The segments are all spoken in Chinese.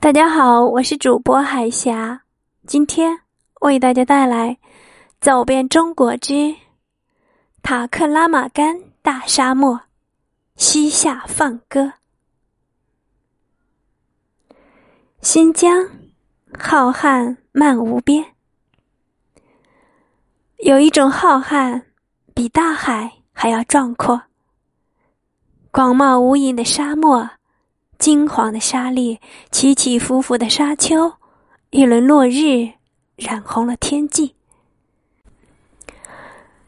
大家好，我是主播海霞，今天为大家带来《走遍中国之塔克拉玛干大沙漠西夏放歌》。新疆浩瀚漫无边，有一种浩瀚比大海还要壮阔，广袤无垠的沙漠。金黄的沙砾，起起伏伏的沙丘，一轮落日染红了天际，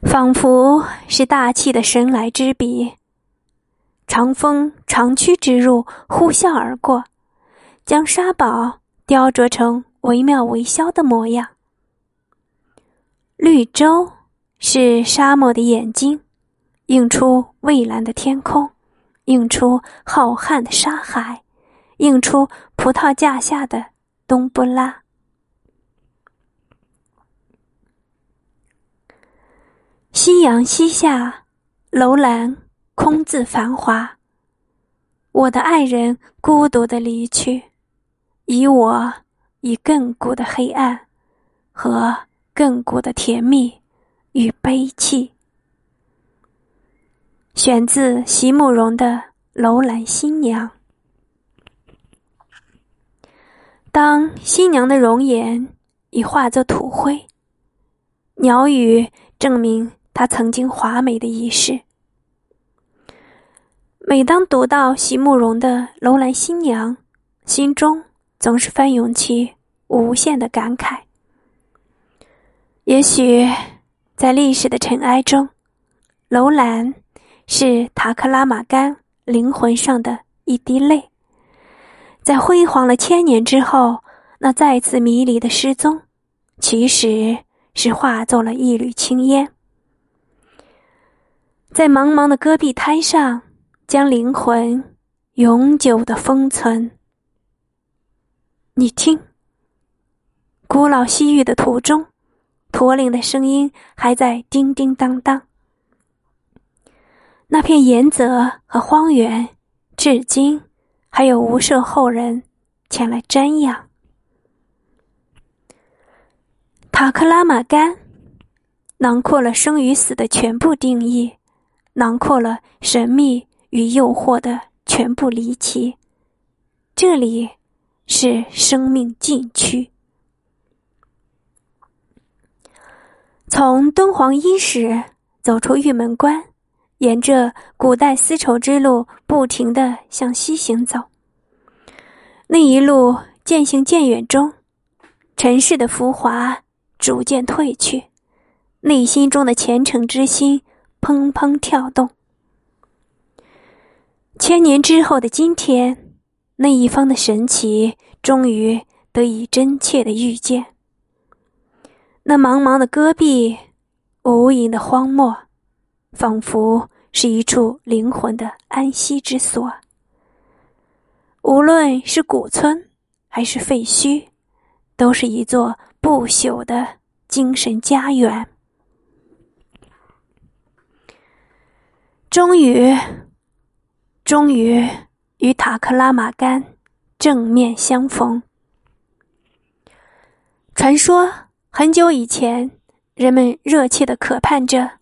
仿佛是大气的神来之笔。长风长驱直入，呼啸而过，将沙堡雕琢成惟妙惟肖的模样。绿洲是沙漠的眼睛，映出蔚蓝的天空。映出浩瀚的沙海，映出葡萄架下的冬不拉。夕阳西下，楼兰空自繁华。我的爱人孤独的离去，以我以亘古的黑暗和亘古的甜蜜与悲泣。选自席慕容的《楼兰新娘》。当新娘的容颜已化作土灰，鸟语证明她曾经华美的一世。每当读到席慕容的《楼兰新娘》，心中总是翻涌起无限的感慨。也许，在历史的尘埃中，楼兰。是塔克拉玛干灵魂上的一滴泪，在辉煌了千年之后，那再次迷离的失踪，其实是化作了一缕青烟，在茫茫的戈壁滩上，将灵魂永久的封存。你听，古老西域的途中，驼铃的声音还在叮叮当当。那片岩泽和荒原，至今还有无数后人前来瞻仰。塔克拉玛干囊括了生与死的全部定义，囊括了神秘与诱惑的全部离奇。这里是生命禁区。从敦煌伊始走出玉门关。沿着古代丝绸之路，不停的向西行走。那一路渐行渐远中，尘世的浮华逐渐褪去，内心中的虔诚之心砰砰跳动。千年之后的今天，那一方的神奇终于得以真切的遇见。那茫茫的戈壁，无垠的荒漠。仿佛是一处灵魂的安息之所。无论是古村还是废墟，都是一座不朽的精神家园。终于，终于与塔克拉玛干正面相逢。传说很久以前，人们热切的渴盼着。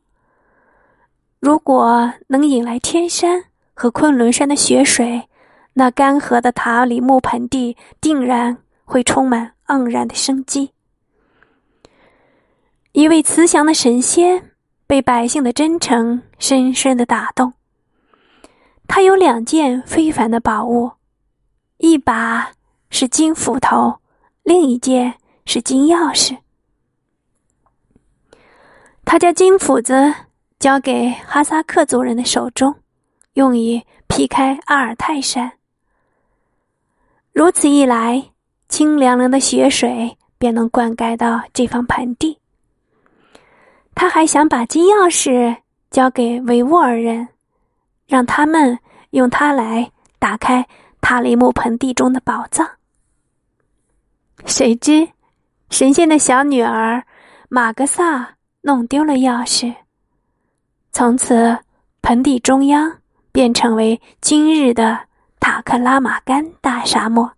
如果能引来天山和昆仑山的雪水，那干涸的塔里木盆地定然会充满盎然的生机。一位慈祥的神仙被百姓的真诚深深的打动。他有两件非凡的宝物，一把是金斧头，另一件是金钥匙。他将金斧子。交给哈萨克族人的手中，用以劈开阿尔泰山。如此一来，清凉凉的雪水便能灌溉到这方盆地。他还想把金钥匙交给维吾尔人，让他们用它来打开塔里木盆地中的宝藏。谁知，神仙的小女儿玛格萨弄丢了钥匙。从此，盆地中央便成为今日的塔克拉玛干大沙漠。